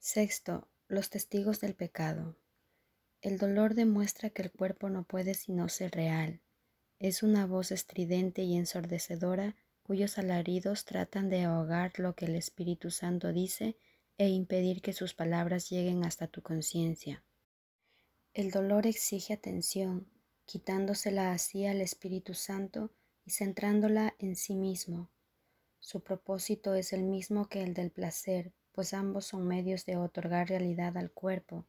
Sexto, los testigos del pecado. El dolor demuestra que el cuerpo no puede sino ser real. Es una voz estridente y ensordecedora cuyos alaridos tratan de ahogar lo que el Espíritu Santo dice e impedir que sus palabras lleguen hasta tu conciencia. El dolor exige atención, quitándosela así al Espíritu Santo y centrándola en sí mismo. Su propósito es el mismo que el del placer, pues ambos son medios de otorgar realidad al cuerpo.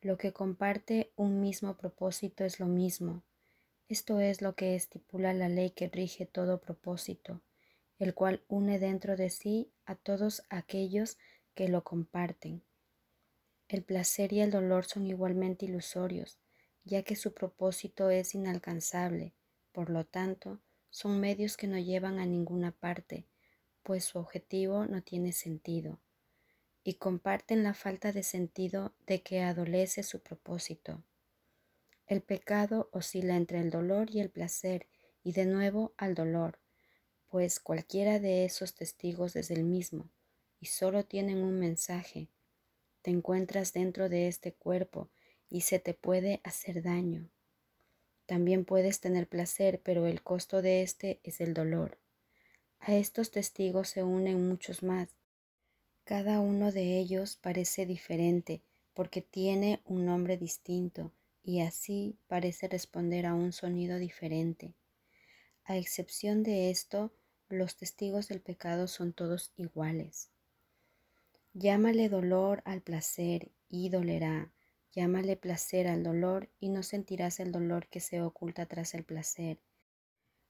Lo que comparte un mismo propósito es lo mismo, esto es lo que estipula la ley que rige todo propósito, el cual une dentro de sí a todos aquellos que lo comparten. El placer y el dolor son igualmente ilusorios, ya que su propósito es inalcanzable, por lo tanto, son medios que no llevan a ninguna parte, pues su objetivo no tiene sentido, y comparten la falta de sentido de que adolece su propósito. El pecado oscila entre el dolor y el placer y de nuevo al dolor, pues cualquiera de esos testigos es el mismo y solo tienen un mensaje. Te encuentras dentro de este cuerpo y se te puede hacer daño. También puedes tener placer, pero el costo de este es el dolor. A estos testigos se unen muchos más. Cada uno de ellos parece diferente porque tiene un nombre distinto y así parece responder a un sonido diferente. A excepción de esto, los testigos del pecado son todos iguales. Llámale dolor al placer y dolerá. Llámale placer al dolor y no sentirás el dolor que se oculta tras el placer.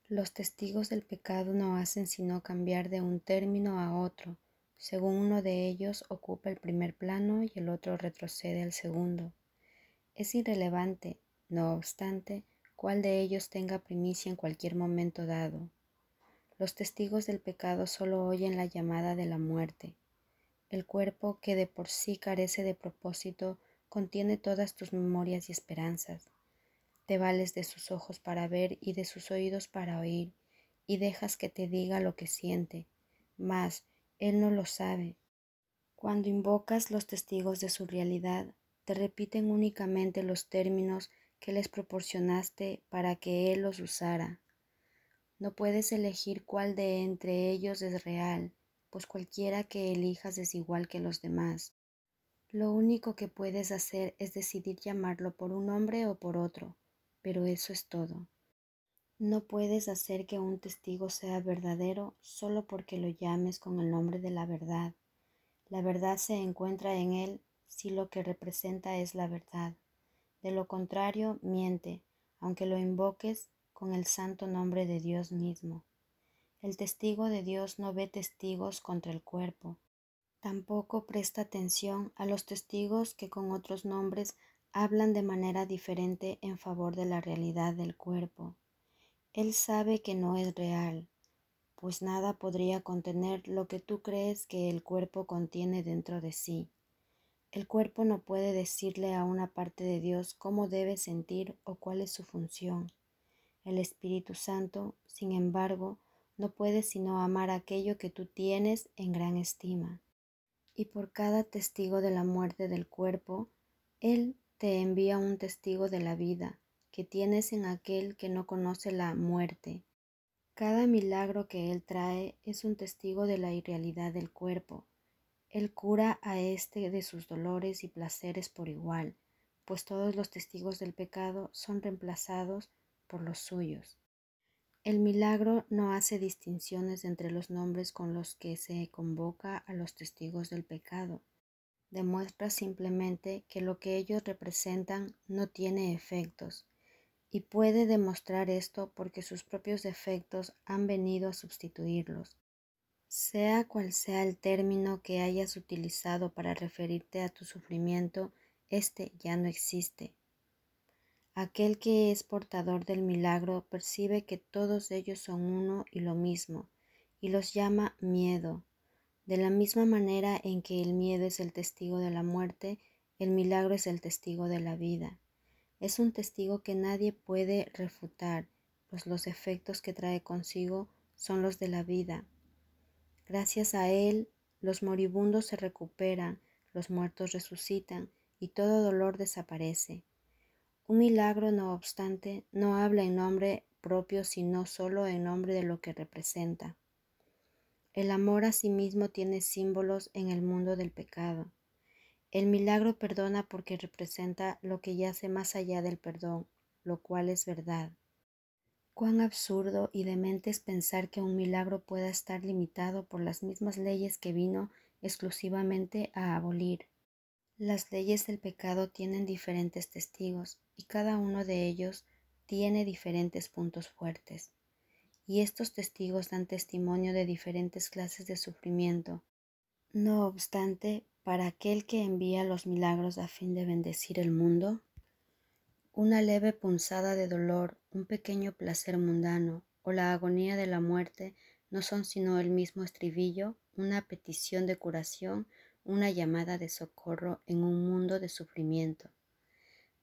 Los testigos del pecado no hacen sino cambiar de un término a otro, según uno de ellos ocupa el primer plano y el otro retrocede al segundo. Es irrelevante, no obstante, cuál de ellos tenga primicia en cualquier momento dado. Los testigos del pecado solo oyen la llamada de la muerte. El cuerpo que de por sí carece de propósito contiene todas tus memorias y esperanzas. Te vales de sus ojos para ver y de sus oídos para oír, y dejas que te diga lo que siente, mas él no lo sabe. Cuando invocas los testigos de su realidad, te repiten únicamente los términos que les proporcionaste para que Él los usara. No puedes elegir cuál de entre ellos es real, pues cualquiera que elijas es igual que los demás. Lo único que puedes hacer es decidir llamarlo por un nombre o por otro, pero eso es todo. No puedes hacer que un testigo sea verdadero solo porque lo llames con el nombre de la verdad. La verdad se encuentra en él si lo que representa es la verdad. De lo contrario, miente, aunque lo invoques con el santo nombre de Dios mismo. El testigo de Dios no ve testigos contra el cuerpo. Tampoco presta atención a los testigos que con otros nombres hablan de manera diferente en favor de la realidad del cuerpo. Él sabe que no es real, pues nada podría contener lo que tú crees que el cuerpo contiene dentro de sí. El cuerpo no puede decirle a una parte de Dios cómo debe sentir o cuál es su función. El Espíritu Santo, sin embargo, no puede sino amar aquello que tú tienes en gran estima. Y por cada testigo de la muerte del cuerpo, Él te envía un testigo de la vida que tienes en aquel que no conoce la muerte. Cada milagro que Él trae es un testigo de la irrealidad del cuerpo él cura a éste de sus dolores y placeres por igual, pues todos los testigos del pecado son reemplazados por los suyos. El milagro no hace distinciones entre los nombres con los que se convoca a los testigos del pecado. Demuestra simplemente que lo que ellos representan no tiene efectos, y puede demostrar esto porque sus propios defectos han venido a sustituirlos. Sea cual sea el término que hayas utilizado para referirte a tu sufrimiento, éste ya no existe. Aquel que es portador del milagro percibe que todos ellos son uno y lo mismo, y los llama miedo. De la misma manera en que el miedo es el testigo de la muerte, el milagro es el testigo de la vida. Es un testigo que nadie puede refutar, pues los efectos que trae consigo son los de la vida, Gracias a él, los moribundos se recuperan, los muertos resucitan y todo dolor desaparece. Un milagro, no obstante, no habla en nombre propio, sino solo en nombre de lo que representa. El amor a sí mismo tiene símbolos en el mundo del pecado. El milagro perdona porque representa lo que yace más allá del perdón, lo cual es verdad. Cuán absurdo y demente es pensar que un milagro pueda estar limitado por las mismas leyes que vino exclusivamente a abolir. Las leyes del pecado tienen diferentes testigos y cada uno de ellos tiene diferentes puntos fuertes. Y estos testigos dan testimonio de diferentes clases de sufrimiento. No obstante, para aquel que envía los milagros a fin de bendecir el mundo, una leve punzada de dolor, un pequeño placer mundano o la agonía de la muerte no son sino el mismo estribillo, una petición de curación, una llamada de socorro en un mundo de sufrimiento.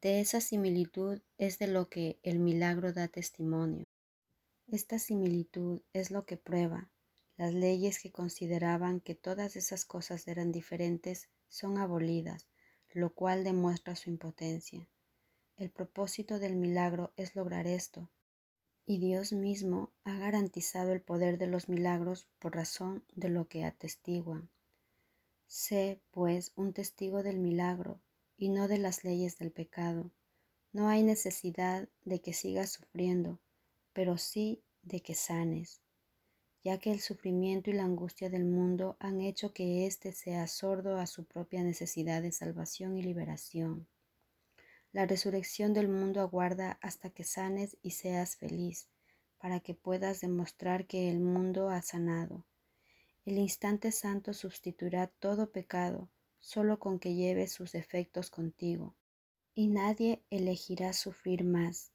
De esa similitud es de lo que el milagro da testimonio. Esta similitud es lo que prueba. Las leyes que consideraban que todas esas cosas eran diferentes son abolidas, lo cual demuestra su impotencia. El propósito del milagro es lograr esto, y Dios mismo ha garantizado el poder de los milagros por razón de lo que atestiguan. Sé, pues, un testigo del milagro y no de las leyes del pecado. No hay necesidad de que sigas sufriendo, pero sí de que sanes, ya que el sufrimiento y la angustia del mundo han hecho que éste sea sordo a su propia necesidad de salvación y liberación. La resurrección del mundo aguarda hasta que sanes y seas feliz, para que puedas demostrar que el mundo ha sanado. El instante santo sustituirá todo pecado, solo con que lleves sus efectos contigo, y nadie elegirá sufrir más.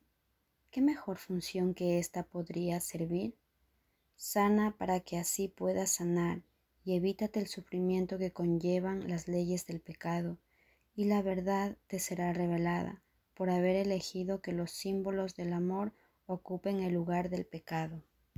¿Qué mejor función que esta podría servir? Sana para que así puedas sanar y evítate el sufrimiento que conllevan las leyes del pecado y la verdad te será revelada por haber elegido que los símbolos del amor ocupen el lugar del pecado.